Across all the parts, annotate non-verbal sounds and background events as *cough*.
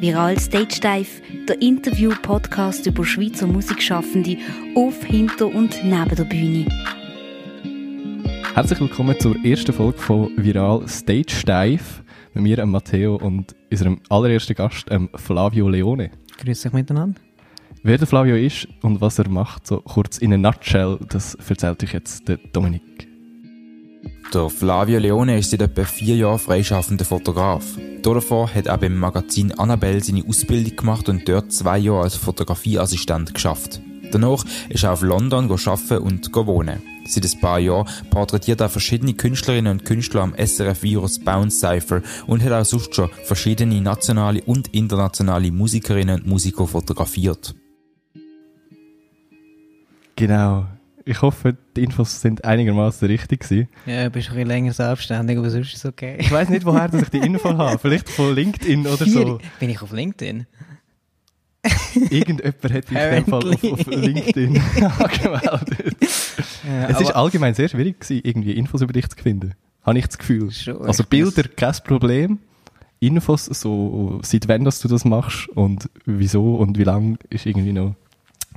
Viral Stage Dive, der Interview-Podcast über Schweizer Musikschaffende auf, hinter und neben der Bühne. Herzlich willkommen zur ersten Folge von Viral Stage Dive mit mir, Matteo, und unserem allerersten Gast, Flavio Leone. Grüß dich miteinander. Wer der Flavio ist und was er macht, so kurz in a nutshell, das erzählt euch jetzt der Dominik. Der Flavio Leone ist seit etwa vier Jahren freischaffender Fotograf. Davor hat er beim Magazin Annabelle seine Ausbildung gemacht und dort zwei Jahre als Fotografieassistent geschafft. Danach ist er auf London arbeiten und wohnen. Seit ein paar Jahren porträtiert er verschiedene Künstlerinnen und Künstler am SRF Virus Bounce Cypher und hat auch sonst schon verschiedene nationale und internationale Musikerinnen und Musiker fotografiert. Genau. Ich hoffe, die Infos sind einigermaßen richtig gewesen. Ja, du bist ein bisschen länger selbstständig, aber sonst ist es okay. Ich weiß nicht, woher ich die *laughs* Info habe. Vielleicht von LinkedIn oder so. Bin ich auf LinkedIn? Irgendjemand hat dich in dem Fall auf, auf LinkedIn *laughs* angemeldet. Ja, es ist allgemein sehr schwierig gewesen, irgendwie Infos über dich zu finden. Habe ich das Gefühl. Schon, also Bilder, kein Problem. Infos, so, seit wann dass du das machst und wieso und wie lange, ist irgendwie noch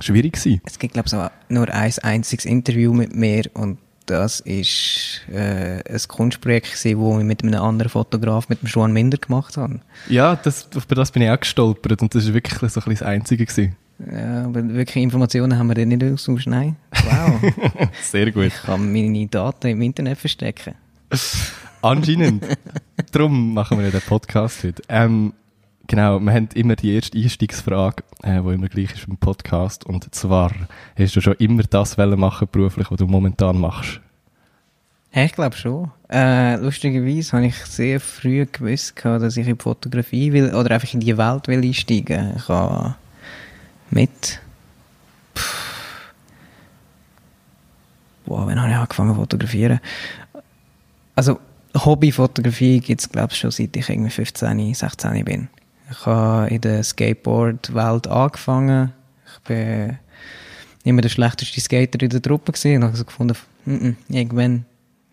schwierig gewesen. Es gibt, glaube ich, so nur ein einziges Interview mit mir und das ist äh, ein Kunstprojekt gewesen, das ich mit einem anderen Fotograf, mit dem Joan Minder gemacht habe. Ja, das, über das bin ich auch gestolpert und das ist wirklich so ein bisschen das Einzige gewesen. Ja, aber wirklich Informationen haben wir dann nicht austauscht. Nein. Wow. *laughs* Sehr gut. Ich kann meine Daten im Internet verstecken. Anscheinend. Darum machen wir ja den Podcast heute. Ähm, Genau, wir haben immer die erste Einstiegsfrage, äh, die immer gleich ist im Podcast. Und zwar, hast du schon immer das machen beruflich, was du momentan machst? Ja, ich glaube schon. Äh, lustigerweise habe ich sehr früh gewusst, dass ich in die Fotografie will, oder einfach in die Welt will einsteigen. Ich habe mit, pff, wow, wann habe ich angefangen zu fotografieren? Also, Hobbyfotografie gibt es, glaube ich, schon seit ich irgendwie 15, 16 bin. Ich habe in der Skateboard-Welt angefangen. Ich bin immer der schlechteste Skater in der Truppe gewesen und habe so gefunden, mm -mm, irgendwann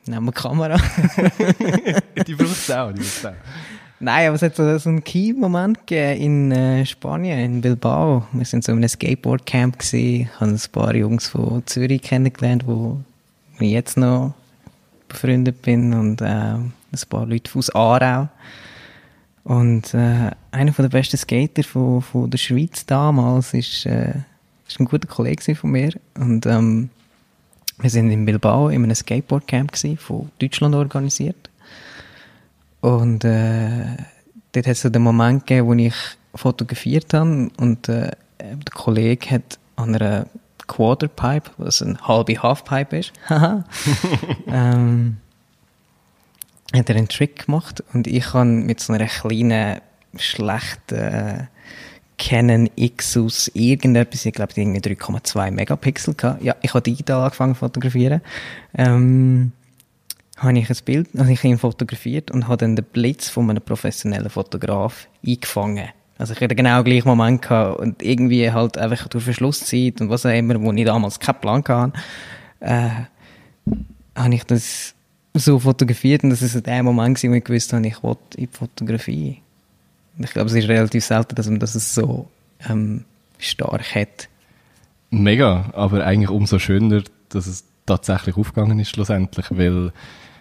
nehmen wir die Kamera. *laughs* die braucht es auch, die braucht's auch. Nein, aber es hat so, so einen Key-Moment gegeben in äh, Spanien, in Bilbao. Wir sind so in einem Skateboard-Camp gewesen, haben ein paar Jungs von Zürich kennengelernt, wo ich jetzt noch befreundet bin und äh, ein paar Leute aus Aarau. Und äh, einer der besten Skater von, von der Schweiz damals ist, äh, ist ein guter Kollege von mir. Und ähm, wir sind in Bilbao in einem Skateboardcamp von Deutschland organisiert. Und äh, dort hat es so den Moment gegeben, wo ich fotografiert habe und äh, der Kollege hat an einer Quarterpipe, was eine halbe Halfpipe ist, *laughs* ähm, hat er einen Trick gemacht und ich habe mit so einer kleinen, schlechten äh, Canon Xus irgendetwas, ich glaube, irgendwie 3,2 Megapixel gehabt. Ja, ich habe digital angefangen zu fotografieren. Ähm, habe ich ein Bild, habe ich ihn fotografiert und habe dann den Blitz von einem professionellen Fotograf eingefangen. Also ich hatte genau gleich Moment gehabt und irgendwie halt einfach durch Verschlusszeit und was auch immer, wo ich damals keinen Plan hatte, äh, habe ich das so fotografiert und das ist der Moment, wo ich gewusst habe, ich wollte in die Fotografie. Ich glaube, es ist relativ selten, dass man das so ähm, stark hat. Mega, aber eigentlich umso schöner, dass es tatsächlich aufgegangen ist schlussendlich, weil,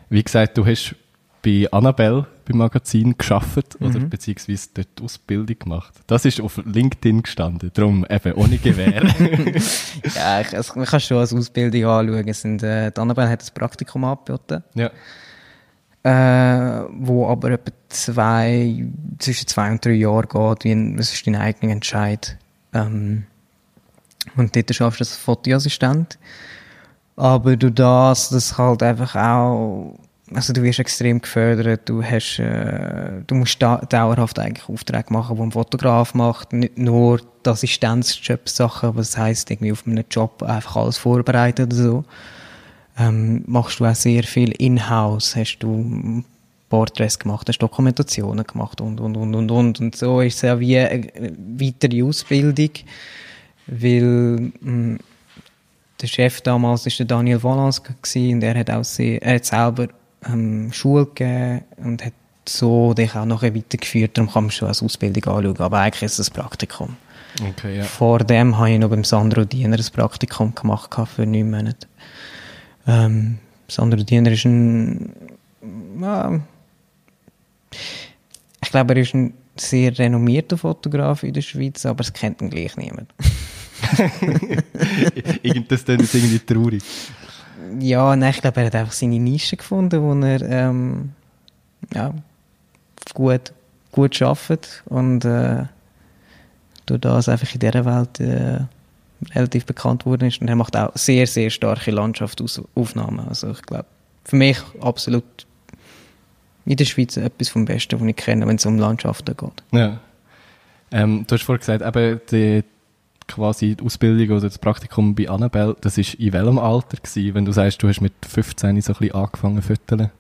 wie gesagt, du hast bei Annabelle beim Magazin geschafft mhm. oder beziehungsweise dort Ausbildung gemacht. Das ist auf LinkedIn gestanden, darum eben ohne Gewehr. *laughs* ja, ich, also, man kann schon als Ausbildung anschauen. Es sind, äh, die Annabelle hat ein Praktikum angeboten. Ja. Äh, wo aber etwa zwei, zwischen zwei und drei Jahren geht, wie das ist dein eigener Entscheid. Ähm, und dort schaffst du als Fotoassistent. Aber du das, das halt einfach auch also du wirst extrem gefördert, du hast, äh, du musst da, dauerhaft eigentlich Aufträge machen, die ein Fotograf macht, nicht nur die Assistenzjob-Sachen, was heisst, irgendwie auf einem Job einfach alles vorbereitet oder so. Ähm, machst du auch sehr viel in-house, hast du Porträts gemacht, hast Dokumentationen gemacht und, und, und, und, und. Und so ist es ja wie eine weitere Ausbildung, weil mh, hm, der Chef damals war Daniel Valance und er hat auch sehr, er hat selber ähm, Schule gegeben und hat so dich auch noch weitergeführt, darum kann man schon als Ausbildung anschauen, aber eigentlich ist es ein Praktikum. Okay, ja. Vor dem habe ich noch beim Sandro Diener ein Praktikum gemacht für neun Monate. Ähm, Sandro Diener ist ein, ja, ich glaube, er ist ein sehr renommierter Fotograf in der Schweiz, aber es kennt ihn gleich niemand. *laughs* das ist irgendwie traurig. Ja, nein, ich glaube, er hat einfach seine Nische gefunden, wo er ähm, ja, gut, gut arbeitet und äh, durch das einfach in dieser Welt äh, relativ bekannt worden ist. Und er macht auch sehr, sehr starke Landschaftsaufnahmen. Also ich glaube, für mich absolut in der Schweiz etwas vom Besten, was ich kenne, wenn es um Landschaften geht. Ja. Ähm, du hast vorhin gesagt, eben die, quasi die Ausbildung oder das Praktikum bei Annabelle, das war in welchem Alter gewesen, wenn du sagst, du hast mit 15 so ein bisschen angefangen zu föteln?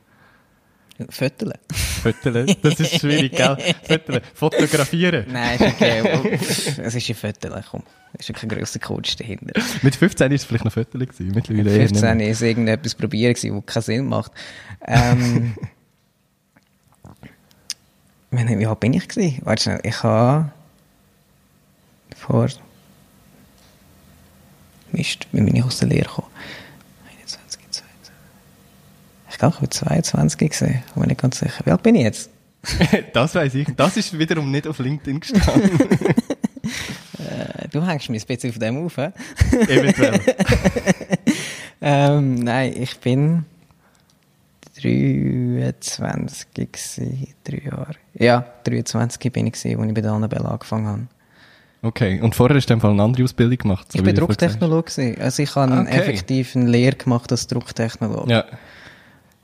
Föteln. Föteln, das ist schwierig, gell? Föteln. Fotografieren. Nein, ist okay. es ist ein Föteln, komm. Es ist kein grosser Coach dahinter. Mit 15 war es vielleicht noch Föteln gewesen, mittlerweile Mit 15 war es irgendetwas probieren was keinen Sinn macht. Ähm, *laughs* wie alt bin ich gewesen? Warte schnell, ich habe vor Mist, wie bin ich aus der Lehre gekommen? 21, 22. Ich glaube, ich war 22 gesehen, bin nicht ganz sicher. Wie alt bin ich jetzt? *laughs* das weiß ich. Das ist wiederum nicht auf LinkedIn gestanden. äh, du hängst mich ein bisschen auf dem auf, he? Eventuell. *laughs* ähm, nein, ich bin 23 gewesen, drei Jahre. Ja, 23 bin ich gewesen, als ich bei der Annabelle angefangen habe. Okay, und vorher hast du eine andere Ausbildung gemacht? So ich bin Drucktechnologe. Also ich habe okay. effektiv eine Lehre gemacht als Drucktechnologe. Ja.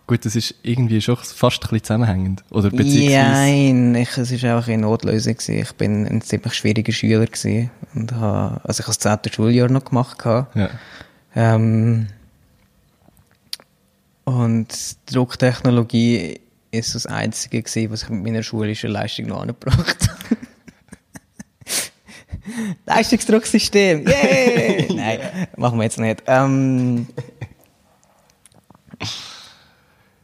Gut, das ist irgendwie schon fast ein bisschen zusammenhängend. Oder Nein, ich, es war auch eine Notlösung. Gewesen. Ich bin ein ziemlich schwieriger Schüler. Gewesen und habe, also ich habe das 10. Schuljahr noch gemacht. Ja. Ähm, und Drucktechnologie ist das Einzige gewesen, was ich mit meiner schulischen Leistung noch angebracht habe. *laughs* Leistungsdrucksystem, yay! *laughs* Nein, machen wir jetzt nicht. Ähm,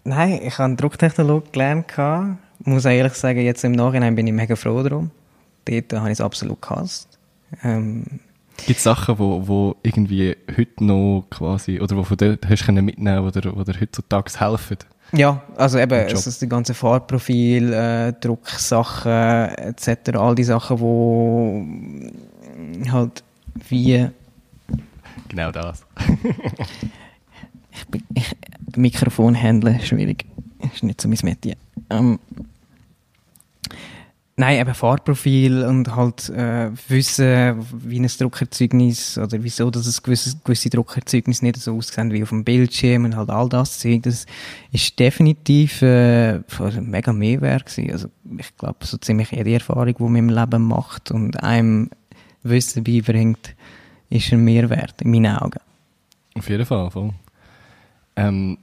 nein, ich habe Drucktechnologie gelernt. Ich muss auch ehrlich sagen, jetzt im Nachhinein bin ich mega froh darum. Dort habe ich es absolut gehasst. Ähm, Gibt es Sachen, wo, wo irgendwie heute noch quasi, oder wo von dort hast du mitnehmen oder, oder heutzutage helfen? Ja, also eben, es ist die ganze Fahrprofil, äh, Drucksachen etc., all die Sachen, wo halt wie... Genau das. ich bin, ich, Mikrofonhändler, schwierig. Ist nicht so mein Metier. Ähm, Nein, eben Fahrprofil und halt äh, wissen, wie ein Druckerzeugnis oder wieso, dass es gewisse, gewisse Druckerzeugnis nicht so aussehen wie auf dem Bildschirm und halt all das das ist definitiv äh, ein mega Mehrwert gewesen. Also ich glaube, so ziemlich jede Erfahrung, die man im Leben macht und einem Wissen beibringt, ist ein Mehrwert in meinen Augen. Auf jeden Fall, voll. Ähm,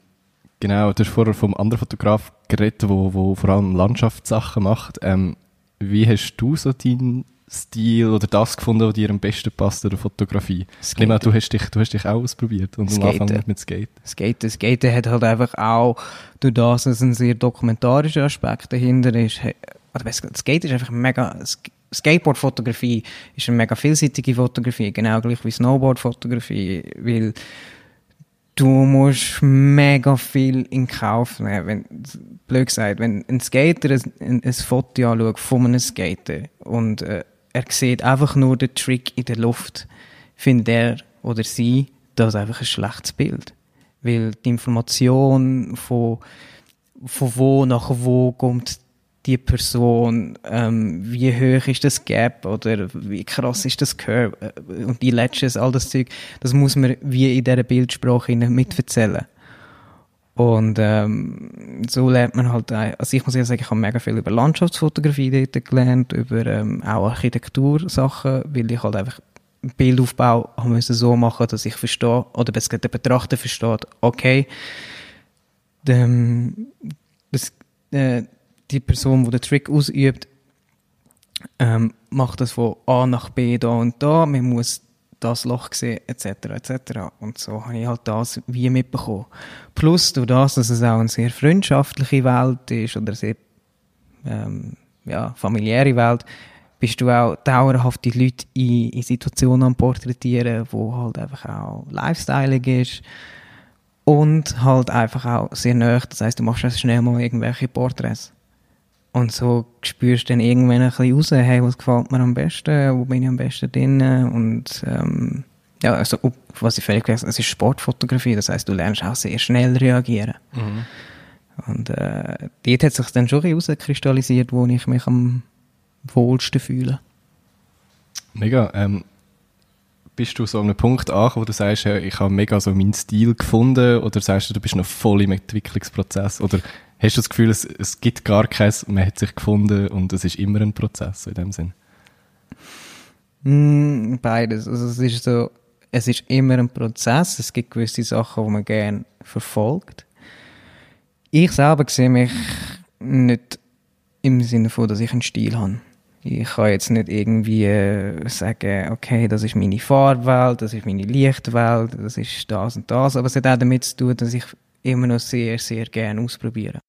genau, du hast vorher vom anderen Fotograf geredet, wo vor allem Landschaftssachen macht. Ähm, wie hast du so deinen Stil oder das gefunden, was dir am besten passt in der Fotografie? Ich an, du hast dich, du hast dich auch ausprobiert und am Anfang mit Skaten. Skaten. Skaten hat halt einfach auch, durch das es ein sehr dokumentarischer Aspekt dahinter ist, oder Skaten ist einfach mega, Skateboard-Fotografie ist eine mega vielseitige Fotografie, genau gleich wie Snowboard-Fotografie, weil du musst mega viel in Kauf nehmen. Wenn, blöd gesagt, wenn ein Skater ein, ein Foto anschaut von einem Skater und äh, er sieht einfach nur den Trick in der Luft, findet er oder sie das einfach ein schlechtes Bild. Weil die Information von, von wo nach wo kommt die Person, ähm, wie hoch ist das Gap oder wie krass ist das Curve äh, und die Ledges, all das Zeug, das muss man wie in dieser Bildsprache mitverzählen. Und ähm, so lernt man halt, also ich muss ja sagen, ich habe mega viel über Landschaftsfotografie dort gelernt, über ähm, auch Architektursachen, weil ich halt einfach Bildaufbau haben müssen so machen, dass ich verstehe, oder besser der Betrachter versteht, okay, dem, das, äh, die Person, die den Trick ausübt, ähm, macht das von A nach B da und da, man muss das Loch sehen, etc., etc. Und so habe ich halt das wie mitbekommen. Plus durch das, dass es auch eine sehr freundschaftliche Welt ist oder sehr ähm, ja, familiäre Welt, bist du auch dauerhaft die Leute in, in Situationen am Porträtieren, wo halt einfach auch Lifestyling ist und halt einfach auch sehr nah. Das heißt, du machst schnell mal irgendwelche Porträts. Und so spürst du dann irgendwann ein bisschen raus, hey, was gefällt mir am besten, wo bin ich am besten drin und ähm, ja, also was ich völlig vergessen es ist Sportfotografie, das heißt, du lernst auch sehr schnell reagieren. Mhm. Und äh, dort hat sich dann schon herauskristallisiert, wo ich mich am wohlsten fühle. Mega. Ähm, bist du so an einem Punkt angekommen, wo du sagst, ja, ich habe mega so meinen Stil gefunden oder sagst du, du bist noch voll im Entwicklungsprozess oder hast du das Gefühl, es, es gibt gar keins, man hat sich gefunden und es ist immer ein Prozess in dem Sinn? Mm, beides. Also es ist so, es ist immer ein Prozess. Es gibt gewisse Sachen, die man gerne verfolgt. Ich selber sehe mich nicht im Sinne von, dass ich einen Stil habe. Ich kann jetzt nicht irgendwie äh, sagen, okay, das ist meine Farbwelt, das ist meine Lichtwelt, das ist das und das. Aber es hat auch damit zu tun, dass ich immer noch sehr, sehr gerne ausprobiere.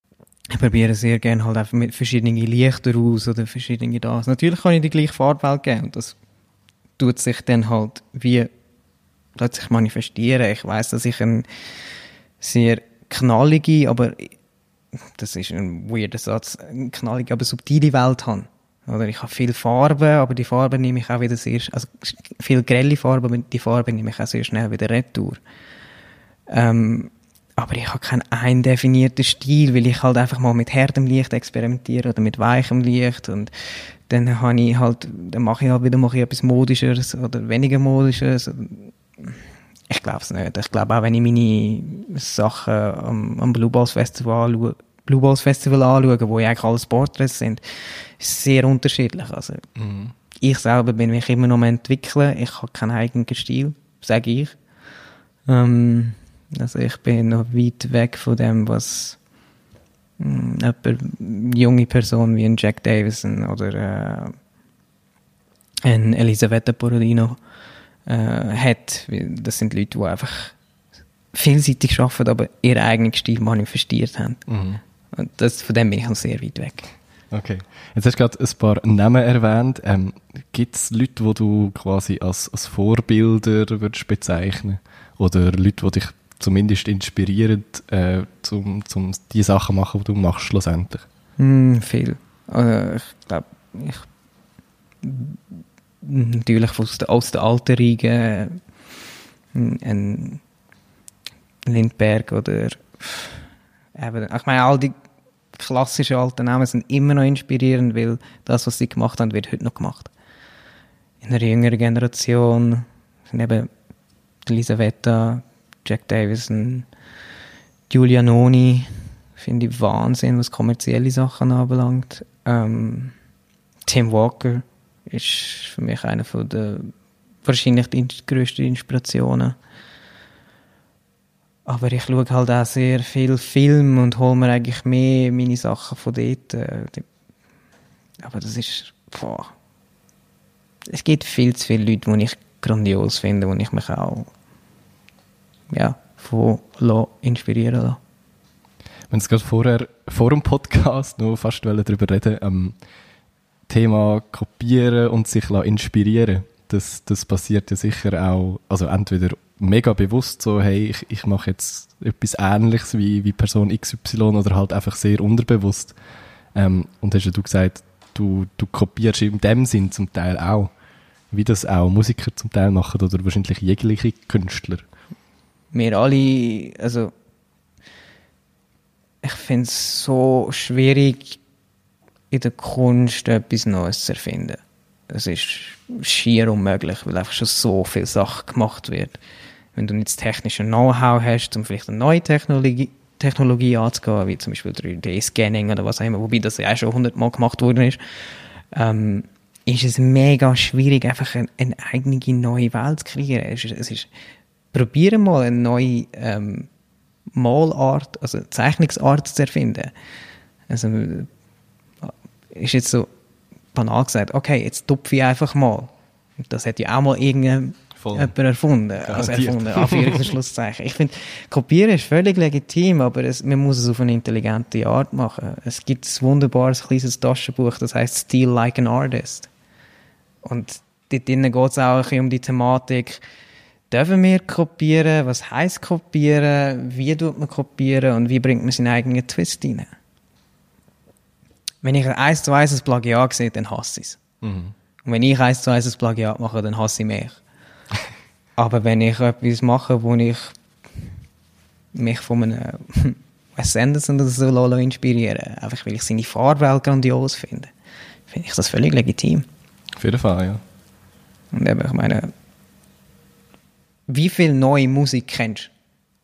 Ich probiere sehr gerne halt einfach mit verschiedenen Lichter aus oder verschiedene das. Natürlich kann ich die gleiche Farbwelt geben und das tut sich dann halt wie plötzlich manifestieren. Ich weiß, dass ich ein sehr knallige, aber das ist ein weirder Satz, eine knallige, aber subtile Welt habe. Oder ich habe viel Farbe, aber die Farbe nehme ich auch wieder sehr, also viel grelle Farbe, aber die Farbe nehme ich auch sehr schnell wieder retour. Ähm, aber ich habe keinen eindefinierten Stil, weil ich halt einfach mal mit härtem Licht experimentiere oder mit weichem Licht und dann habe ich halt, dann mache ich halt wieder mache ich etwas Modischeres oder weniger Modisches. Ich glaube es nicht. Ich glaube auch, wenn ich meine Sachen am, am Blue Balls Festival anschaue, Blue Balls Festival anschaue, wo ja eigentlich alles Porträts sind, ist sehr unterschiedlich. Also, mhm. ich selber bin mich immer noch am entwickeln. Ich habe keinen eigenen Stil, sage ich. Ähm, also ich bin noch weit weg von dem, was mh, eine junge Person wie ein Jack Davison oder äh, ein Elisabetta Borodino äh, hat. Das sind Leute, die einfach vielseitig arbeiten, aber ihren eigenen Stil manifestiert haben. Mhm. Und das, von dem bin ich noch sehr weit weg. Okay. Jetzt hast du gerade ein paar Namen erwähnt. Ähm, Gibt es Leute, die du quasi als, als Vorbilder würdest bezeichnen Oder Leute, die dich zumindest inspirieren, äh, zum, zum die Sachen machen, die du machst schlussendlich? Mm, viel. Also ich glaube, ich natürlich aus der, aus der alten Riege ein Lindberg oder eben, ich meine, all die klassischen alten Namen sind immer noch inspirierend, weil das, was sie gemacht haben, wird heute noch gemacht. In der jüngeren Generation sind eben Elisabetta, Jack Davison, Giulia Noni, finde ich Wahnsinn, was kommerzielle Sachen anbelangt. Ähm, Tim Walker ist für mich einer von der wahrscheinlich die größten Inspirationen. Aber ich schaue halt auch sehr viel Film und hole mir eigentlich mehr meine Sachen von dort. Äh, aber das ist, boah. Es gibt viel zu viele Leute, die ich grandios finde, wo ich mich auch ja, von inspirieren lasse. Wenn es gerade vorher, vor dem Podcast noch fast darüber reden ähm, Thema kopieren und sich inspirieren das, das passiert ja sicher auch, also entweder mega bewusst so, hey, ich, ich mache jetzt etwas Ähnliches wie, wie Person XY oder halt einfach sehr unterbewusst. Ähm, und hast ja du gesagt, du, du kopierst in dem Sinn zum Teil auch, wie das auch Musiker zum Teil machen oder wahrscheinlich jegliche Künstler wir alle, also ich finde es so schwierig, in der Kunst etwas Neues zu erfinden. Es ist schier unmöglich, weil einfach schon so viel Sachen gemacht wird. Wenn du nicht das technische Know-how hast, um vielleicht eine neue Technologie, Technologie anzugehen, wie zum Beispiel 3D-Scanning oder was auch immer, wobei das ja auch schon hundertmal gemacht worden ist, ähm, ist es mega schwierig, einfach eine, eine eigene neue Welt zu kreieren. Es ist, es ist probieren mal eine neue ähm, Malart, also Zeichnungsart zu erfinden. Also ist jetzt so banal gesagt, okay, jetzt tupfe ich einfach mal. Das hat ja auch mal irgendeine Voll. jemand erfunden. Also erfunden, Anführungs- Schlusszeichen. Ich finde, kopieren ist völlig legitim, aber es, man muss es auf eine intelligente Art machen. Es gibt ein wunderbares kleines Taschenbuch, das heißt Steal Like an Artist. Und dort geht es auch ein bisschen um die Thematik, dürfen wir kopieren, was heißt kopieren, wie tut man kopieren und wie bringt man seinen eigenen Twist rein. Wenn ich eins zu eins ein Plagiat sehe, dann hasse ich es. Mhm. Und wenn ich eins zu eins ein Plagiat mache, dann hasse ich mich. *laughs* Aber wenn ich etwas mache, wo ich mich von einem *laughs* Wes Anderson oder so inspirieren einfach weil ich seine Farbwelt grandios finde, finde ich das völlig legitim. Auf jeden Fall, ja. Und eben, ich meine, wie viel neue Musik kennst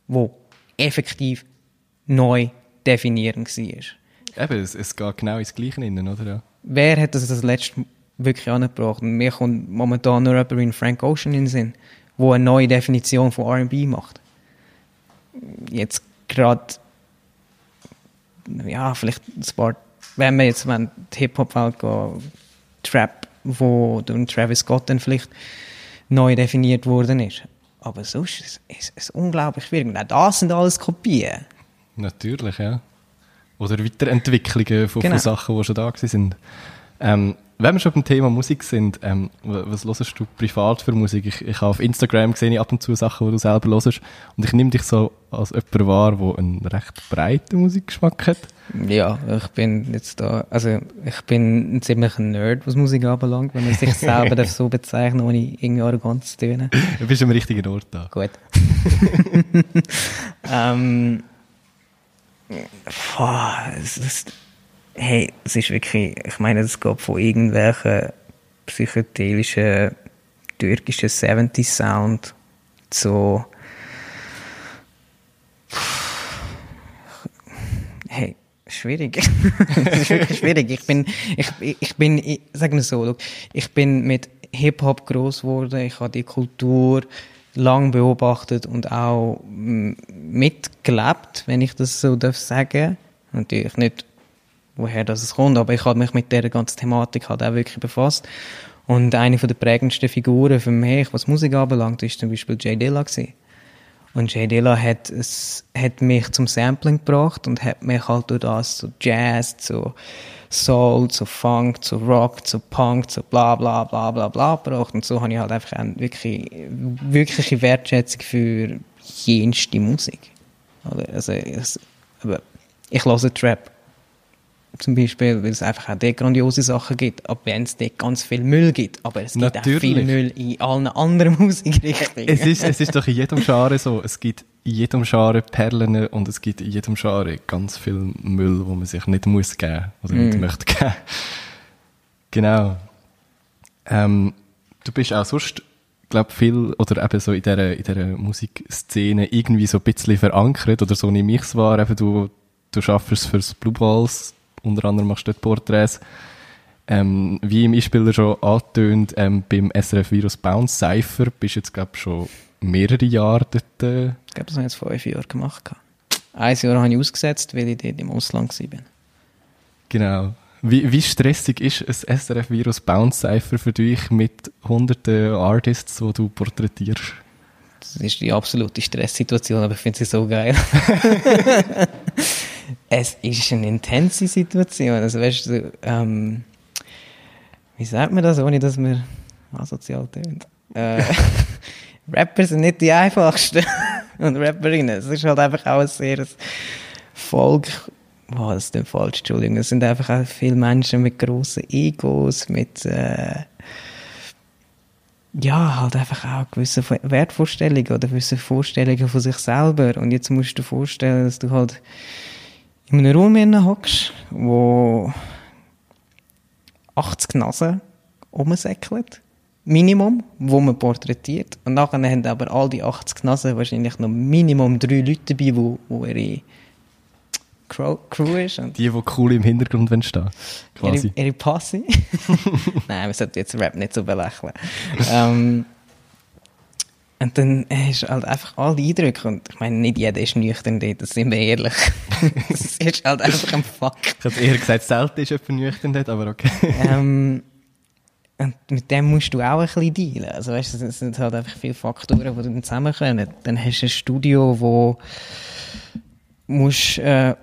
du, wo effektiv neu definierend war? Eben, es, es geht genau ins Gleiche rein, oder? Ja. Wer hat das das letzte wirklich angebracht? Und mir kommt momentan nur jemand in Frank Ocean in den Sinn, wo eine neue Definition von R&B macht. Jetzt gerade, ja, vielleicht ein paar, wenn wir jetzt wenn die Hip-Hop-Welt gehen, Trap, wo durch Travis Scott dann vielleicht neu definiert worden ist. Aber sonst ist es, ist unglaublich schwierig. Auch das sind alles Kopien. Natürlich, ja. Oder Weiterentwicklungen von, genau. von Sachen, die schon da waren. Ähm, wenn wir schon beim Thema Musik sind, ähm, was hörst du privat für Musik? Ich, ich habe auf Instagram gesehen ab und zu Sachen, die du selber hörst. Und ich nehme dich so als jemand wahr, der einen recht breiten Musikgeschmack hat. Ja, ich bin jetzt da, also ich bin ein ziemlicher Nerd, was Musik anbelangt, wenn man sich *laughs* selber so bezeichnet, ohne irgendwie arrogant zu tun. Du bist am richtigen Ort da. Gut. *laughs* ähm, boah, es ist hey, es ist wirklich, ich meine, es geht von irgendwelchen psychedelischen türkischen 70 Sound zu hey, schwierig. *laughs* Es ist wirklich schwierig. Ich bin, ich, ich bin, ich, sag mal so, ich bin mit Hip-Hop groß geworden. Ich habe die Kultur lang beobachtet und auch mitgelebt, wenn ich das so darf sagen. Natürlich nicht woher das kommt. Aber ich habe mich mit der ganzen Thematik halt auch wirklich befasst. Und eine von der prägendsten Figuren für mich, was Musik anbelangt, ist zum Beispiel Jay Dilla gewesen. Und Jay Dilla hat, es, hat mich zum Sampling gebracht und hat mich halt durch das zu Jazz, zu Soul, zu Funk, zu Rock, zu Punk, zu bla bla bla bla bla gebracht. Und so habe ich halt einfach eine wirklich, wirkliche Wertschätzung für jenste Musik. Also, aber ich höre Trap zum Beispiel, weil es einfach auch dort grandiose Sachen gibt, auch wenn es dort ganz viel Müll gibt. Aber es gibt Natürlich. auch viel Müll in allen anderen *laughs* Musikrichtungen. Es ist, es ist doch in jedem Genre so. Es gibt in jedem Genre Perlen und es gibt in jedem Genre ganz viel Müll, wo man sich nicht muss geben oder mm. nicht möchte geben. Genau. Ähm, du bist auch sonst, glaube viel, oder eben so in dieser, in dieser Musikszene irgendwie so ein bisschen verankert, oder so nehme ich es wahr, eben du, du schaffst fürs Blue Balls unter anderem machst du dort Porträts. Ähm, wie im Einspieler schon angetönt, ähm, beim SRF Virus Bounce Cypher bist du jetzt, glaube ich, schon mehrere Jahre dort. Äh ich glaube, das habe ich jetzt fünf Jahre gemacht. Ein Jahr habe ich ausgesetzt, weil ich dort im Ausland war. Genau. Wie, wie stressig ist ein SRF Virus Bounce Cypher für dich mit hunderten Artists, die du porträtierst? Das ist die absolute Stresssituation, aber ich finde sie so geil. *laughs* es ist eine intense Situation. Also, weißt du, ähm, wie sagt man das, ohne dass man asozial tönt? Äh, *laughs* Rapper sind nicht die einfachsten. *laughs* Und Rapperinnen. Es ist halt einfach auch ein sehr Volk. Boah, das ist dann falsch, Entschuldigung. Es sind einfach auch viele Menschen mit grossen Egos, mit, äh, ja, halt einfach auch gewisse Wertvorstellungen oder gewisse Vorstellungen von sich selber. Und jetzt musst du dir vorstellen, dass du halt in einem Raum hockst, wo 80 Nasen rumsäckeln. Minimum, wo man porträtiert. Und nachher haben aber all die 80 Nasen wahrscheinlich noch Minimum drei Leute dabei, wo, wo ihre Crew, Crew ist. Und die, die cool im Hintergrund stehen. Quasi. Ihre, ihre Passe. *laughs* Nein, man sollte jetzt Rap nicht so belächeln. *laughs* ähm, und dann hast du halt einfach all die Eindrücke. Und ich meine, nicht jeder ist nüchtern dort, das sind wir ehrlich. *laughs* das ist halt einfach ein Fakt. Ich hätte eher gesagt, selten ist jemand nüchtern dort, aber okay. ähm, *laughs* Und mit dem musst du auch ein bisschen dealen. Also weißt du, es sind halt einfach viele Faktoren, die dann zusammenkommen. Dann hast du ein Studio, wo musst äh,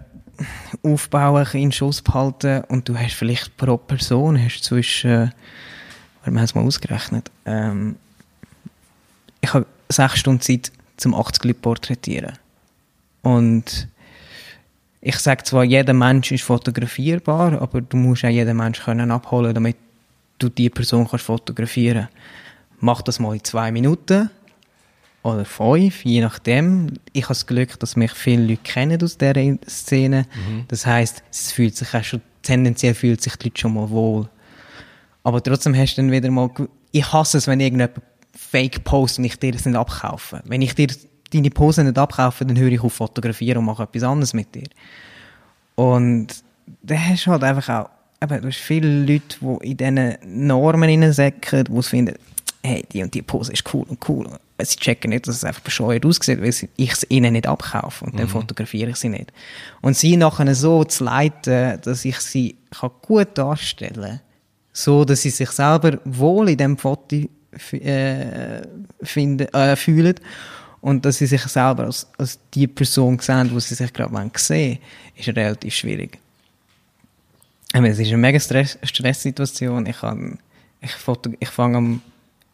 aufbauen, in Schuss behalten und du hast vielleicht pro Person hast zwischen, wir haben es mal ausgerechnet, ähm, ich habe sechs Stunden Zeit zum 80 Leute porträtieren. Und ich sage zwar, jeder Mensch ist fotografierbar, aber du musst auch jeden Mensch können abholen, damit du die Person kannst fotografieren. Mach das mal in zwei Minuten oder fünf, je nachdem. Ich habe das Glück, dass mich viele Leute kennen aus dieser Szene. Mhm. Das heißt, es fühlt sich auch schon, tendenziell fühlt sich die Leute schon mal wohl. Aber trotzdem hast du dann wieder mal, ich hasse es, wenn irgendjemand Fake post und ich dir das nicht abkaufe. Wenn ich dir deine Pose nicht abkaufe, dann höre ich auf fotografieren und mache etwas anderes mit dir. Und da hast du halt einfach auch, eben, du hast viele Leute, die in diesen Normen hineinsäcken, die finden, hey, die und die Pose ist cool und cool. Sie checken nicht, dass es einfach bescheuert aussieht, weil ich es ihnen nicht abkaufe und mhm. dann fotografiere ich sie nicht. Und sie nachher so zu leiten, dass ich sie kann gut darstellen kann, so dass sie sich selber wohl in dem Foto äh, finden, äh, fühlen und dass sie sich selber als, als die Person sehen, wo sie sich gerade sehen ist relativ schwierig. Es ist eine mega Stress Stresssituation. Ich, ich, ich fange am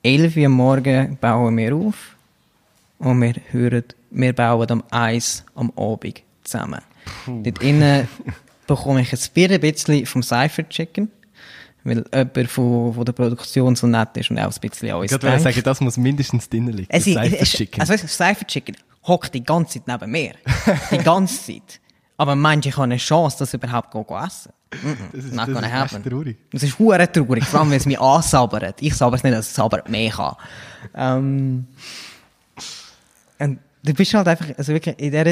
11 Uhr morgen bauen wir auf und wir hören, wir bauen am 1 am Abend zusammen. Puh. Dort innen bekomme ich ein bisschen vom Cypher Chicken, weil jemand von, von der Produktion so nett ist und auch ein bisschen alles Ich würde sagen, das muss mindestens drinnen liegen. Es, Cypher Chicken. Also weißt du, Cypher Chicken hockt die ganze Zeit neben mir. *laughs* die ganze Zeit. Aber meinst du, ich habe eine Chance, das überhaupt zu essen? Das ist, Not das ist happen. traurig. Das ist hure traurig, vor allem, wenn es mich ansabbert. Ich sabber es nicht, dass es aber mehr kann. Ähm, und du bist halt einfach, also wirklich, in der,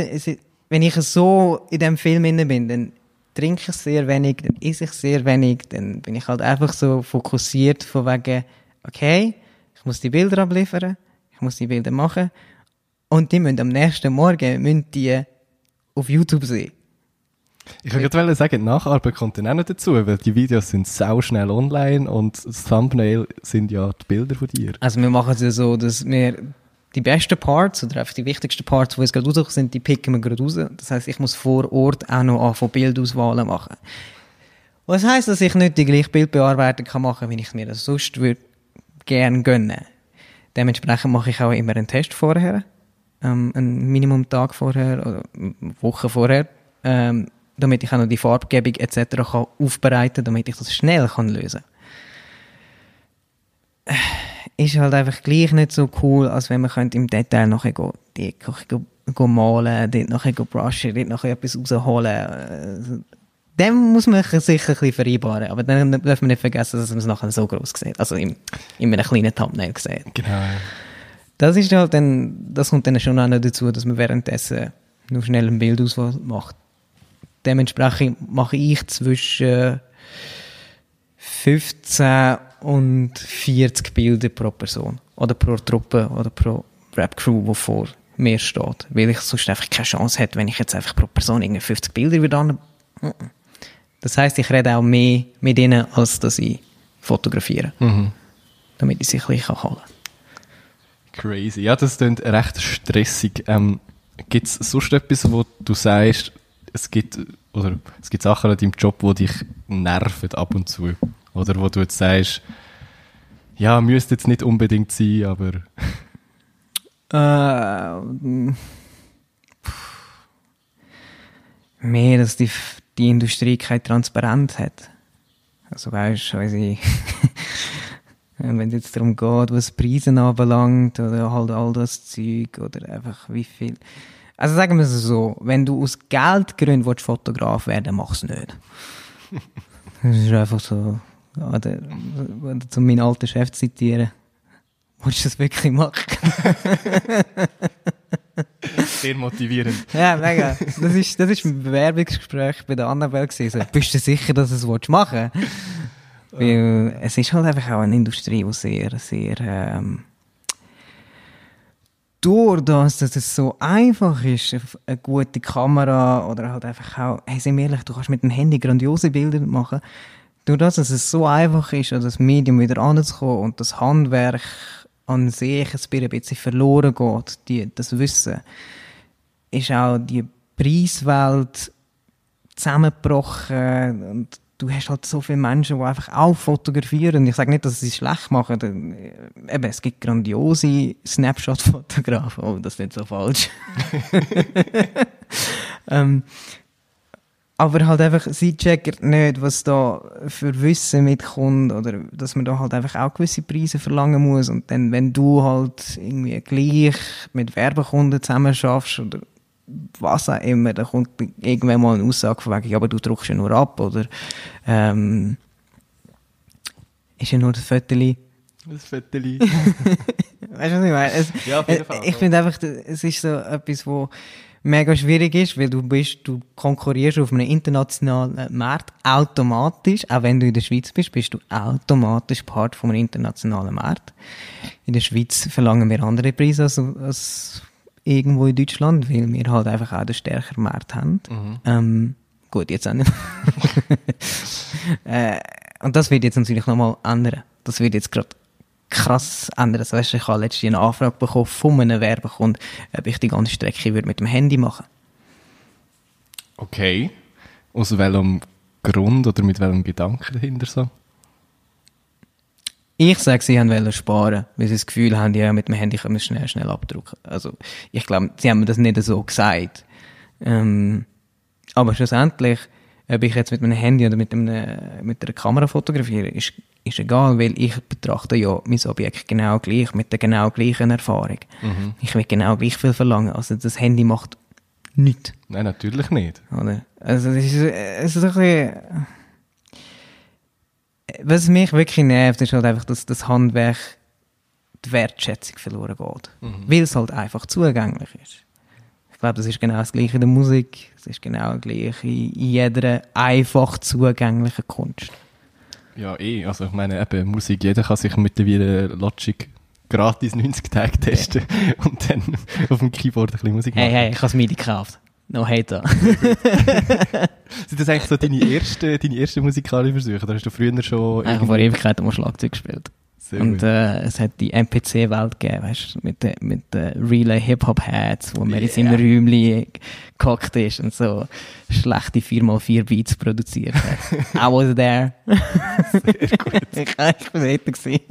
wenn ich so in diesem Film inne bin, dann trinke ich sehr wenig, dann esse ich sehr wenig, dann bin ich halt einfach so fokussiert von wegen, okay, ich muss die Bilder abliefern, ich muss die Bilder machen und die müssen am nächsten Morgen müssen die auf YouTube sehen. Ich wollte gerade sagen, die Nacharbeit kommt dann auch noch dazu, weil die Videos sind sau schnell online und das Thumbnail sind ja die Bilder von dir. Also wir machen es ja so, dass wir die besten Parts oder einfach die wichtigsten Parts, die es gerade rauskommen, sind, die picken wir gerade raus. Das heißt, ich muss vor Ort auch noch von Bildauswahlen machen. Was heißt, dass ich nicht die gleiche Bildbearbeitung kann machen, wie ich mir das sonst würde gerne gönnen. Dementsprechend mache ich auch immer einen Test vorher, ähm, einen Minimum-Tag vorher oder Woche vorher. Ähm, damit ich auch noch die Farbgebung etc. kann aufbereiten damit ich das schnell kann lösen kann. Ist halt einfach gleich nicht so cool, als wenn man könnte im Detail nachher go, die, go, go malen, dort nachher go brushen, dort nachher etwas rausholen. Dem muss man sich sicher ein bisschen vereinbaren. Aber dann darf man nicht vergessen, dass man es nachher so groß sieht. Also in, in einem kleinen Thumbnail sieht. Genau. Das ist halt dann, das kommt dann schon auch noch dazu, dass man währenddessen nur schnell ein Bildauswahl macht. Dementsprechend mache ich zwischen 15 und 40 Bilder pro Person. Oder pro Truppe oder pro Rap-Crew, die vor mir steht. Weil ich sonst einfach keine Chance hätte, wenn ich jetzt einfach pro Person irgendwie 50 Bilder würde. Das heisst, ich rede auch mehr mit ihnen, als dass ich fotografiere. Mhm. Damit ich sie ein bisschen holen kann. Crazy. Ja, das klingt recht stressig. Ähm, Gibt es sonst etwas, wo du sagst, es gibt, oder es gibt Sachen an deinem Job, die dich nerven ab und zu. Oder wo du jetzt sagst, ja, müsste jetzt nicht unbedingt sein, aber. äh, mehr, dass die, die Industrie keine Transparenz hat. Also weißt du, *laughs* wenn es jetzt darum geht, was Preise anbelangt oder halt all das Zeug oder einfach wie viel also sagen wir es so, wenn du aus Geldgründen willst, Fotograf werden mach es nicht. *laughs* Das ist einfach so, oder, oder zu meinen alten Chef zitieren. Willst du das wirklich machen? *laughs* Sehr motivierend. Ja, mega. Das ist, das ist ein Bewerbungsgespräch bei der Annabelle gewesen. Bist du sicher, dass du es machen willst? Weil es ist halt einfach auch eine Industrie, die sehr, sehr, ähm, durch das, dass es so einfach ist, eine gute Kamera oder halt einfach auch, hey, sind wir ehrlich, du kannst mit dem Handy grandiose Bilder machen, durch das, dass es so einfach ist, an das Medium wieder anzukommen und das Handwerk an sich ein bisschen verloren geht, die, das Wissen, ist auch die Preiswelt zusammengebrochen und du hast halt so viele Menschen, die einfach auch fotografieren. Ich sage nicht, dass sie es schlecht machen. Äh, eben, es gibt grandiose Snapshot-Fotografen. Oh, das ist nicht so falsch. *laughs* *laughs* ähm, aber halt einfach, sie checken nicht, was da für Wissen mitkommt oder dass man da halt einfach auch gewisse Preise verlangen muss und dann, wenn du halt irgendwie gleich mit Werbekunden zusammen schaffst oder was auch immer, da kommt irgendwann mal eine Aussage von wegen, ja, aber du druckst ja nur ab oder ähm, ist ja nur das Föteli. Das Föteli. *laughs* weißt du, was ich meine? Es, ja, auf jeden Fall. Ich finde einfach, es ist so etwas, wo mega schwierig ist, weil du bist, du konkurrierst auf einem internationalen Markt automatisch, auch wenn du in der Schweiz bist, bist du automatisch Part von einem internationalen Markt. In der Schweiz verlangen wir andere Preise als, als irgendwo in Deutschland, weil wir halt einfach auch den stärkeren Markt haben. Mhm. Ähm, gut, jetzt auch nicht. *laughs* *laughs* äh, und das wird jetzt natürlich nochmal ändern. Das wird jetzt gerade krass ändern. Weißt, ich habe letztens eine Anfrage bekommen von einem Werbekunden, ob ich die ganze Strecke würde mit dem Handy machen Okay. Aus welchem Grund oder mit welchem Gedanken dahinter so? Ich sage, sie wollen sparen, weil sie das Gefühl haben, ja, mit dem Handy können wir schnell, schnell abdrucken. Also, ich glaube, sie haben mir das nicht so gesagt. Ähm, aber schlussendlich, ob ich jetzt mit meinem Handy oder mit, einem, mit einer Kamera fotografiere, ist, ist egal, weil ich betrachte ja mein Objekt genau gleich, mit der genau gleichen Erfahrung. Mhm. Ich will genau gleich viel verlangen. Also das Handy macht nichts. Nein, natürlich nicht. Oder? Also es ist, es ist ein bisschen... Was mich wirklich nervt, ist halt einfach, dass das Handwerk die Wertschätzung verloren geht. Mhm. Weil es halt einfach zugänglich ist. Ich glaube, das ist genau das Gleiche in der Musik. Ist genau das Gleiche in jeder einfach zugänglichen Kunst. Ja, eh. Also ich meine, eben Musik, jeder kann sich mittlerweile Logic gratis 90 Tage testen ja. und dann auf dem Keyboard ein bisschen Musik machen. Hey, hey, ich habe es MIDI gekauft. No hater. *laughs* Sind das eigentlich so deine ersten, deine ersten musikalischen Versuche? Oder hast du früher schon... Ich habe vor Ewigkeiten mal Schlagzeug gespielt. Sehr und äh, es hat die MPC-Welt gegeben, weißt du, mit den mit de Relay Hip-Hop-Hats, wo man yeah. in seinem Räumchen gehockt ist und so schlechte 4x4 Beats produziert hat. *laughs* I was there. Sehr gut. *laughs* ich, ich war dort.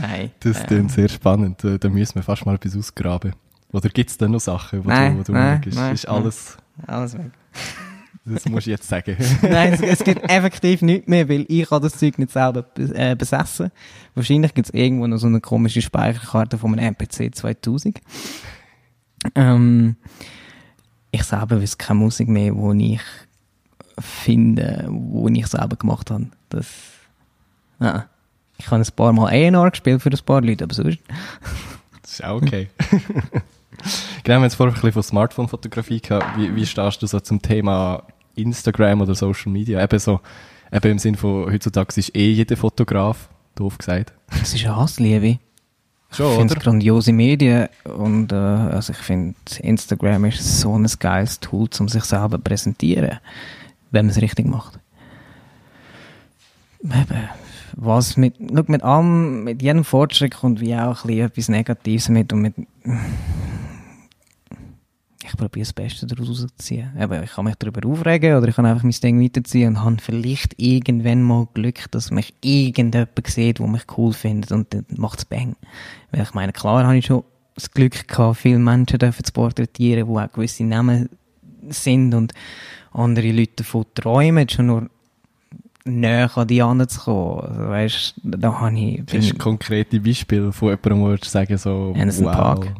Nein. Das ist ähm. sehr spannend. Da müssen wir fast mal etwas ausgraben. Oder gibt es da noch Sachen, wo nein, du, wo du nein, nein, Ist alles... Alles weg. Das musst du jetzt sagen. *laughs* Nein, es, es, gibt effektiv nichts mehr, weil ich habe das Zeug nicht selber äh, besessen. Wahrscheinlich gibt es irgendwo noch so eine komische Speicherkarte von einem MPC 2000. Ähm, ich selber weiß keine Musik mehr, wo ich finde, wo ich selber gemacht habe. Das, ah. Ich habe ein paar Mal A&R gespielt für ein paar Leute, aber sonst. *laughs* das ist auch okay. *laughs* genau, wir haben jetzt vorher ein bisschen von Smartphone-Fotografie gehabt. Wie, wie stehst du so zum Thema Instagram oder Social Media. Eben so, eben im Sinne von, heutzutage ist eh jeder Fotograf, doof gesagt. Das ist eine Hassliebe. Schon, ich finde es grandiose Medien und äh, also ich finde Instagram ist so ein geiles Tool, um sich selber zu präsentieren, wenn man es richtig macht. Eben, was mit, schau, mit allem, mit jedem Fortschritt kommt wie auch ein bisschen etwas Negatives mit und mit ich probiere das Beste daraus rauszuziehen. Aber ich kann mich darüber aufregen oder ich kann einfach mein Ding weiterziehen und habe vielleicht irgendwann mal Glück, dass mich irgendjemand sieht, der mich cool findet und dann macht es Bang. Weil ich meine, klar habe ich schon das Glück gehabt, viele Menschen dürfen zu porträtieren, die auch gewisse Namen sind und andere Leute davon träumen, schon nur näher an die anzukommen. Also, weißt, da habe ich... Hast du konkrete Beispiele von jemandem, wo sagen so, Anderson wow. Park.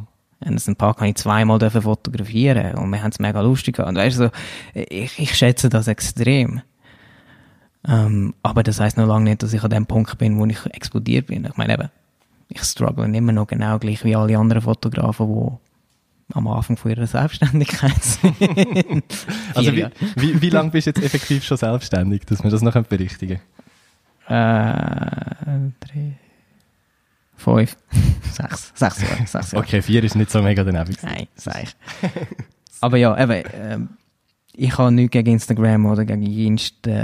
Anderson Park habe ich zweimal fotografieren und wir haben es mega lustig gehabt. Und weißt du, so, ich, ich schätze das extrem. Ähm, aber das heißt noch lange nicht, dass ich an dem Punkt bin, wo ich explodiert bin. Ich meine eben, ich struggle immer noch genau gleich wie alle anderen Fotografen, die am Anfang von ihrer Selbstständigkeit *laughs* sind. *laughs* also wie, wie, wie lange bist du jetzt effektiv schon selbstständig, dass wir das noch berichtigen können? Äh, drei, Fünf. *laughs* sechs. Sechs Jahre. Sechs Jahre. Okay, vier ist nicht so mega daneben. Nein, sag ich. Aber ja, eben, ähm, ich habe nichts gegen Instagram oder gegen jeden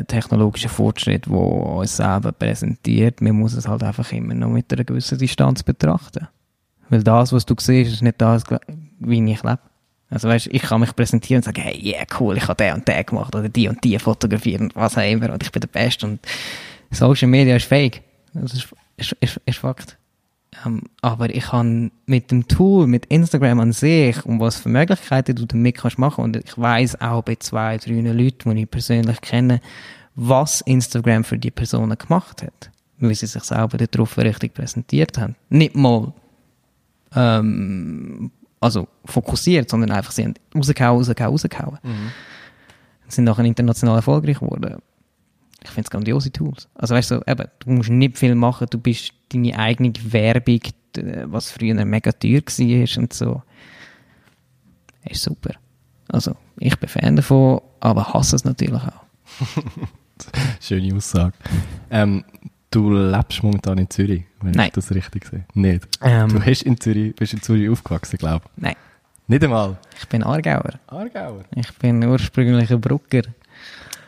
technologischen Fortschritt, der uns selber präsentiert. Man muss es halt einfach immer noch mit einer gewissen Distanz betrachten. Weil das, was du siehst, ist nicht das, wie ich lebe. Also weißt, ich kann mich präsentieren und sagen, hey, yeah, cool, ich habe den und den gemacht oder die und die fotografiert und was auch immer und ich bin der Beste und Social Media ist fake. Das ist, ist, ist, ist Fakt. Ähm, aber ich kann mit dem Tool, mit Instagram an sich und was für Möglichkeiten du damit kannst machen und ich weiß auch bei zwei, drei Leuten, die ich persönlich kenne, was Instagram für die Personen gemacht hat, weil sie sich selber darauf richtig präsentiert haben. Nicht mal ähm, also fokussiert, sondern einfach sie haben rausgehauen, rausgehauen, rausgehauen. Mhm. Sind nachher international erfolgreich geworden. Ich finde es grandiose Tools. Also weißt du, eben, du musst nicht viel machen, du bist deine eigene Werbung, was früher mega teuer war und so. Ist super. Also, ich bin Fan davon, aber hasse es natürlich auch. *laughs* Schöne Aussage. Ähm, du lebst momentan in Zürich, wenn Nein. ich das richtig sehe. Nicht. Ähm, du hast in Zürich, bist in Zürich aufgewachsen, glaube ich. Nein. Nicht einmal? Ich bin Aargauer. Aargauer? Ich bin ursprünglich ein Brucker.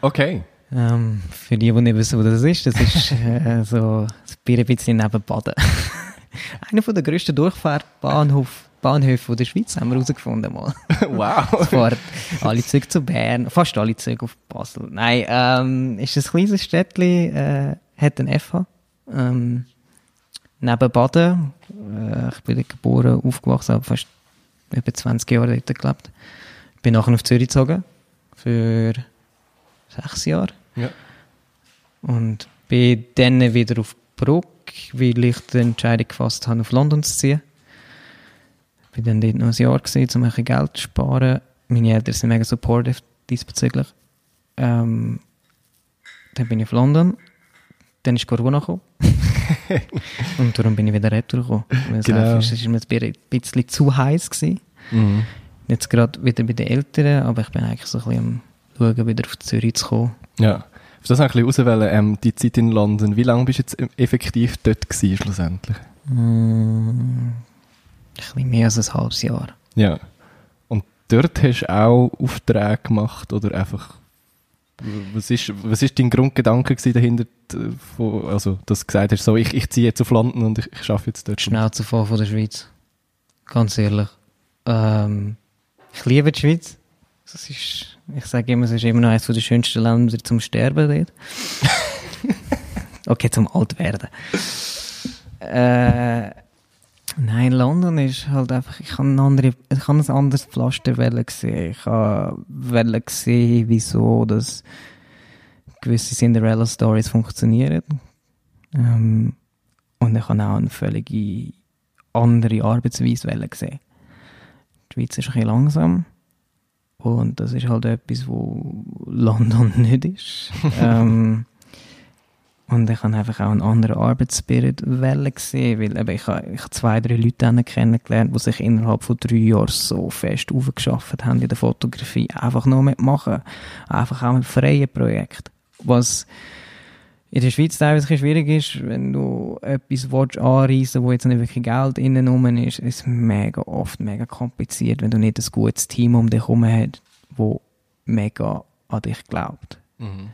Okay. Ähm, für die, die nicht wissen, wo das ist, das ist *laughs* äh, so ein bisschen neben Baden. *laughs* Einer der grössten Durchfahrtbahnhof Bahnhöfe der Schweiz haben wir herausgefunden mal. *laughs* wow. Es fahren alle Züge zu Bern, fast alle Züge auf Basel. Nein, ähm, ist ein kleines Städtchen, äh, hat einen FH. Ähm, neben Baden. Äh, ich bin geboren, aufgewachsen, habe fast über 20 Jahre dort gelebt. Bin nachher auf Zürich gezogen. Für sechs Jahre. Ja. Und bin dann wieder auf Bruck, weil ich die Entscheidung gefasst habe, auf London zu ziehen. Ich war dann dort noch ein Jahr, gewesen, um ein bisschen Geld zu sparen. Meine Eltern sind mega supportive diesbezüglich. Ähm, dann bin ich auf London. Dann ist Corona gekommen. *laughs* und darum bin ich wieder retour gekommen. Genau. Es war mir ein bisschen zu heiß. Gewesen. Mhm. Jetzt gerade wieder bei den Eltern, aber ich bin eigentlich so ein bisschen am schauen, wieder auf Zürich zu kommen. Ja. Auf das ein bisschen auswählen, ähm, die Zeit in London. Wie lange bist du jetzt effektiv dort gewesen, schlussendlich? Mm, ein bisschen mehr als ein halbes Jahr. Ja. Und dort hast du auch Aufträge gemacht oder einfach was ist, was ist dein Grundgedanke dahinter, also, dass du gesagt hast, so, ich, ich ziehe jetzt auf London und ich, ich arbeite jetzt dort? Schnauze voll von der Schweiz. Ganz ehrlich. Ähm, ich liebe die Schweiz. Das ist, ich sage immer, es ist immer noch eines der schönsten Länder zum Sterben dort. *laughs* okay, zum Altwerden. Äh, nein, London ist halt einfach, ich habe, eine andere, ich habe ein anderes Pflaster gesehen. Ich habe gesehen, wieso das gewisse Cinderella-Stories funktionieren. Ähm, und ich habe auch eine völlig andere Arbeitsweise gesehen. Die Schweiz ist ein bisschen langsam. Und das ist halt etwas, wo London *laughs* nicht ist. ähm, und ich habe einfach auch einen anderen Arbeitsspirit gesehen, weil eben ich habe, ich habe zwei, drei Leute kennengelernt, die sich innerhalb von drei Jahren so fest aufgeschafft haben in der Fotografie. Einfach nur mitmachen. Einfach auch mit freien Projekten. Was in der Schweiz teilweise schwierig ist, wenn du etwas willst anreissen wo jetzt nicht wirklich Geld innen ist, ist es mega oft mega kompliziert, wenn du nicht ein gutes Team um dich herum hast, wo mega an dich glaubt. Mhm.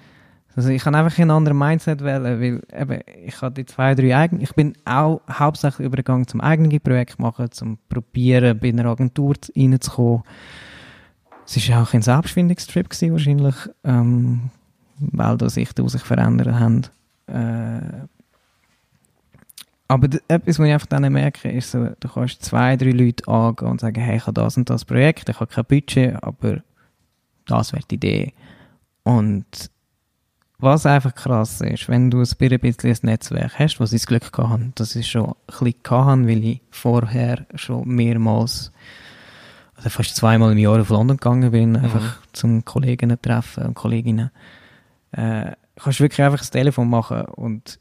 Also ich kann einfach ein anderes Mindset wählen, weil eben, ich habe die zwei, drei eigene, ich bin auch hauptsächlich übergegangen zum eigenen Projekt machen, zum probieren, bei einer Agentur reinzukommen. Es war auch ein Selbstfindungstrip wahrscheinlich. Ähm, weil da Sichten, die sich verändern haben. Äh, aber etwas, was ich einfach dann merke, ist so, du kannst zwei, drei Leute angehen und sagen, hey, ich habe das und das Projekt, ich habe kein Budget, aber das wäre die Idee. Und was einfach krass ist, wenn du ein bisschen ein Netzwerk hast, was ich das Glück gehabt habe, das ist schon ein bisschen gehabt, weil ich vorher schon mehrmals, also fast zweimal im Jahr auf London gegangen bin, einfach mhm. zum Kollegen treffen und Kolleginnen äh, kannst wirklich einfach das Telefon machen und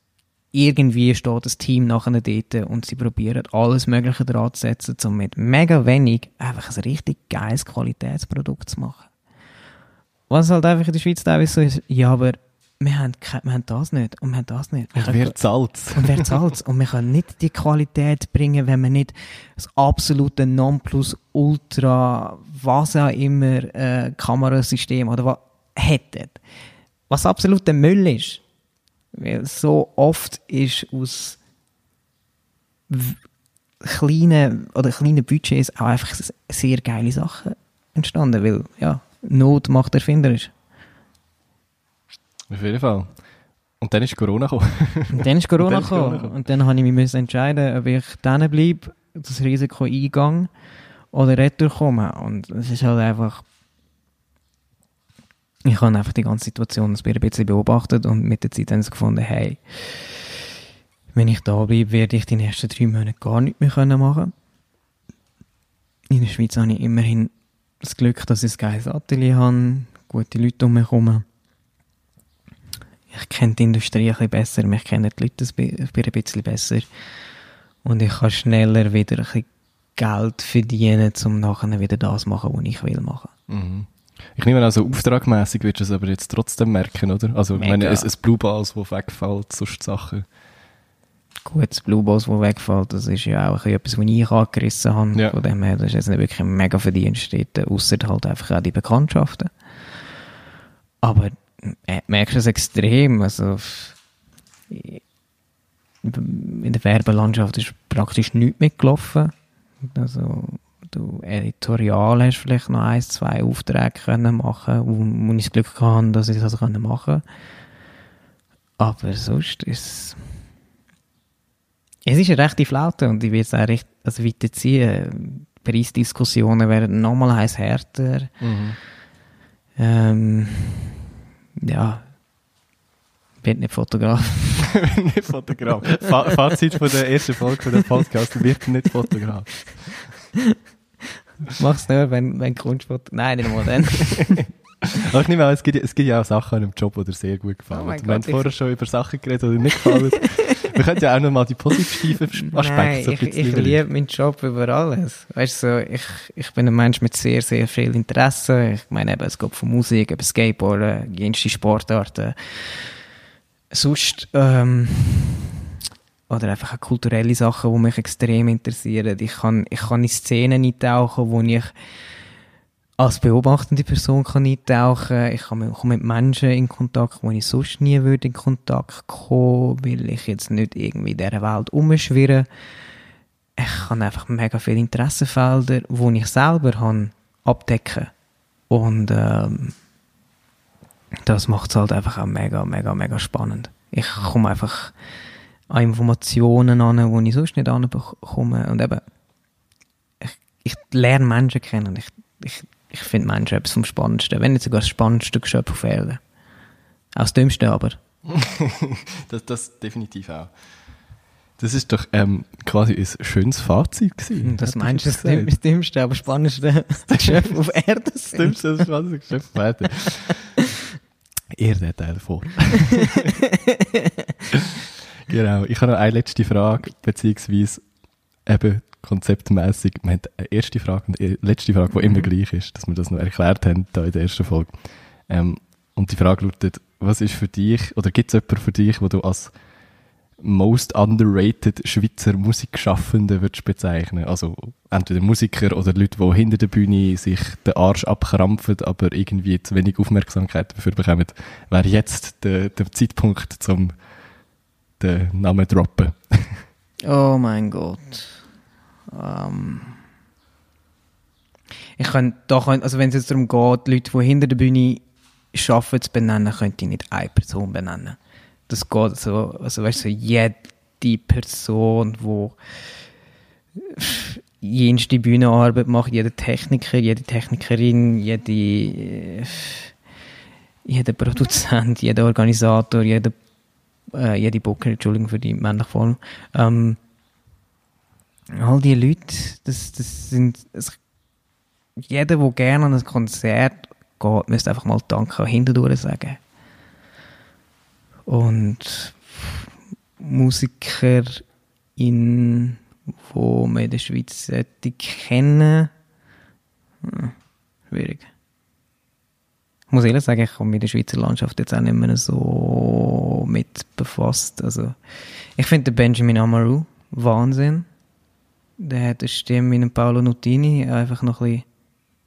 irgendwie steht das Team nachher dort und sie probieren alles Mögliche dran zu setzen, um mit mega wenig einfach ein richtig geiles Qualitätsprodukt zu machen. Was halt einfach in der Schweiz teilweise so ist, ja, aber wir haben, wir haben das nicht und wir haben das nicht. und wer zahlt Und wer zahlt Und wir können nicht die Qualität bringen, wenn wir nicht das absolute Nonplusultra, was auch immer, äh, Kamerasystem oder was hätten. Was absolut der Müll ist. Weil so oft ist aus kleinen oder kleinen Budgets auch einfach sehr geile Sachen entstanden, weil ja, Not macht erfinderisch. Auf jeden Fall. Und dann ist Corona gekommen. *laughs* und dann ist Corona, gekommen. Und dann habe ich mich entscheiden, ob ich drinnen bleibe, das Risiko eingehe oder retour komme. Und es ist halt einfach... Ich habe einfach die ganze Situation ein bisschen beobachtet und mit der Zeit haben sie gefunden, hey, wenn ich da bleibe, werde ich die nächsten drei Monate gar nichts mehr machen können. In der Schweiz habe ich immerhin das Glück, dass ich ein geiles Atelier habe, gute Leute um mich herum ich kenne die Industrie ein bisschen besser, mich kennen die Leute ein bisschen besser und ich kann schneller wieder ein bisschen Geld verdienen, um nachher wieder das machen, was ich will machen. Mhm. Ich nehme an, also auftragmässig wirst du es aber jetzt trotzdem merken, oder? Also, Mega. ich meine, ein, Blue Balls, das wegfällt, sonst Sachen. Gut, das Blue Balls, das wegfällt, das ist ja auch etwas, was ich angerissen habe. Ja. Von dem her, das ist jetzt nicht wirklich ein mega Verdienst dort, ausser halt einfach auch die Bekanntschaften. Aber äh, merkst du es extrem. Also, in der Werbelandschaft ist praktisch nichts mitgelaufen. Also, du Editorial hast vielleicht noch ein, zwei Aufträge können machen, wo, wo ich das Glück hatte, dass ich das machen konnte. Aber sonst ist es ist eine rechte Flaute und ich will es auch recht, also weiterziehen. Preisdiskussionen werden nochmal heiß härter. Mhm. Ähm, ja, wird nicht Fotograf. *laughs* nicht Fotograf. Fa Fazit von der ersten Folge von dem Podcast, wird nicht Fotograf. *laughs* Mach's nur, wenn, wenn Kunstfoto... Nein, nicht mal dann. *laughs* Aber ich nehme an, es gibt, es gibt ja auch Sachen an einem Job, die dir sehr gut gefallen. Oh Wir haben vorher schon über Sachen geredet, die dir nicht gefallen. Wir können ja auch noch mal die positiven *laughs* Aspekte Nein, so ein ich, ich liebe meinen Job über alles. Weißt du, so, ich, ich bin ein Mensch mit sehr, sehr viel Interesse. Ich meine eben, es geht von Musik, über Skateboarden, jenste Sportarten. Sonst, ähm, oder einfach auch kulturelle Sachen, die mich extrem interessieren. Ich kann, ich kann in Szenen eintauchen, wo ich als beobachtende Person kann eintauchen. Ich komme mit Menschen in Kontakt, wo ich sonst nie würde in Kontakt kommen, weil ich jetzt nicht irgendwie in dieser Welt umschwirre. Ich kann einfach mega viele Interessenfelder, wo ich selber habe, abdecken. Und ähm, das macht es halt einfach auch mega, mega, mega spannend. Ich komme einfach an Informationen an, die ich sonst nicht anbekomme. Und eben, ich, ich lerne Menschen kennen. Ich, ich ich finde Menschen etwas vom Spannendsten, wenn nicht sogar das spannendste Geschöpf auf Erden. Auch das Dümmste aber. *laughs* das, das definitiv auch. Das ist doch ähm, quasi ein schönes Fazit gewesen. Das meinst du, das, das Dümmste, aber spannendste *laughs* Geschöpf auf Erden Das Dümmste, das spannendste Geschöpf auf Erden. Eher der *laughs* Teil vor. Genau. Ich habe noch eine letzte Frage, beziehungsweise eben konzeptmäßig, wir haben eine erste Frage und eine letzte Frage, die mhm. immer gleich ist, dass wir das noch erklärt haben da in der ersten Folge. Ähm, und die Frage lautet, was ist für dich, oder gibt es jemanden für dich, wo du als most underrated Schweizer Musikschaffende würdest bezeichnen? Also entweder Musiker oder Leute, die hinter der Bühne sich den Arsch abkrampfen, aber irgendwie zu wenig Aufmerksamkeit dafür bekommen. Wäre jetzt der, der Zeitpunkt, zum den Namen droppen? oh mein Gott. Ähm, ich könnte, da könnte, also wenn es jetzt darum geht, Leute, die hinter der Bühne arbeiten, zu benennen, könnte ich nicht eine Person benennen. Das geht so, also weißt du, so jede Person, die jenste Bühnenarbeit macht, jeder Techniker, jede Technikerin, jede, jeder Produzent, jeder Organisator, jeder, äh, jede Booker, Entschuldigung für die männliche Form, ähm, all die Leute, das, das sind, das, jeder, der gerne an ein Konzert geht, müsste einfach mal Danke hinterdurch sagen. Und Musiker in wo wir in der Schweiz kennen, hm, schwierig. Ich muss ehrlich sagen, ich habe mich in der Schweizer Landschaft jetzt auch nicht mehr so mit befasst. Also, ich finde Benjamin Amaru Wahnsinn. Der hat eine Stimme wie Paolo Nutini, einfach noch ein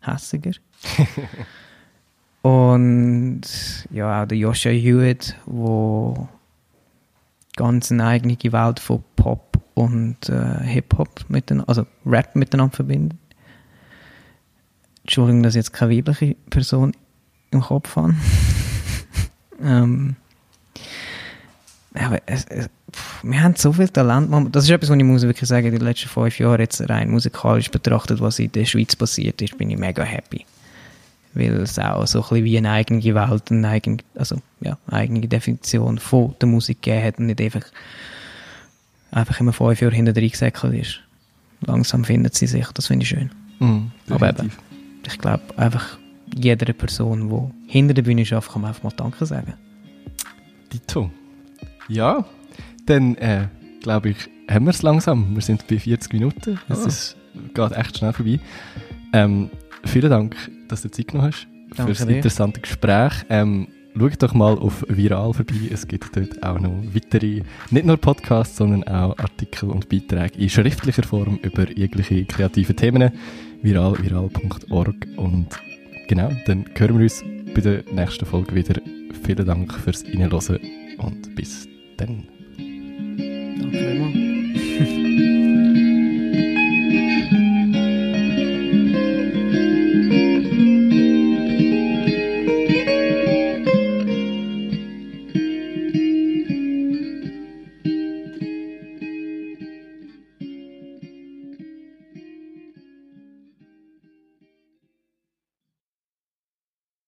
bisschen hässiger. *laughs* Und ja, auch der Joshua Hewitt, wo ganz eine eigene Welt von Pop und äh, Hip-Hop, also Rap miteinander verbindet. Entschuldigung, dass ich jetzt keine weibliche Person im Kopf habe. *laughs* ähm, aber es, es, pff, wir haben so viel Talent. Das ist etwas, was ich muss wirklich sagen, in den letzten fünf Jahren, jetzt rein musikalisch betrachtet, was in der Schweiz passiert ist, bin ich mega happy weil es auch so ein bisschen wie eine eigene Welt, eine eigene, also, ja, eigene Definition von der Musik gegeben hat und nicht einfach, einfach immer fünf Jahre hinter drin gesäckelt ist. Langsam findet sie sich, das finde ich schön. Mm, Aber eben, ich glaube, einfach jeder Person, die hinter der Bühne arbeitet, kann man einfach mal Danke sagen. Dito. Ja, dann äh, glaube ich, haben wir es langsam. Wir sind bei 40 Minuten. Es oh. geht echt schnell vorbei. Ähm, vielen Dank, dass du Zeit genommen hast Danke für das interessante Gespräch. Ähm, schaut doch mal auf Viral vorbei. Es gibt dort auch noch weitere, nicht nur Podcasts, sondern auch Artikel und Beiträge in schriftlicher Form über jegliche kreative Themen. Viral, viral.org. Und Genau, dann hören wir uns bei der nächsten Folge wieder. Vielen Dank fürs Reinhören und bis dann. Danke vielmals. *laughs*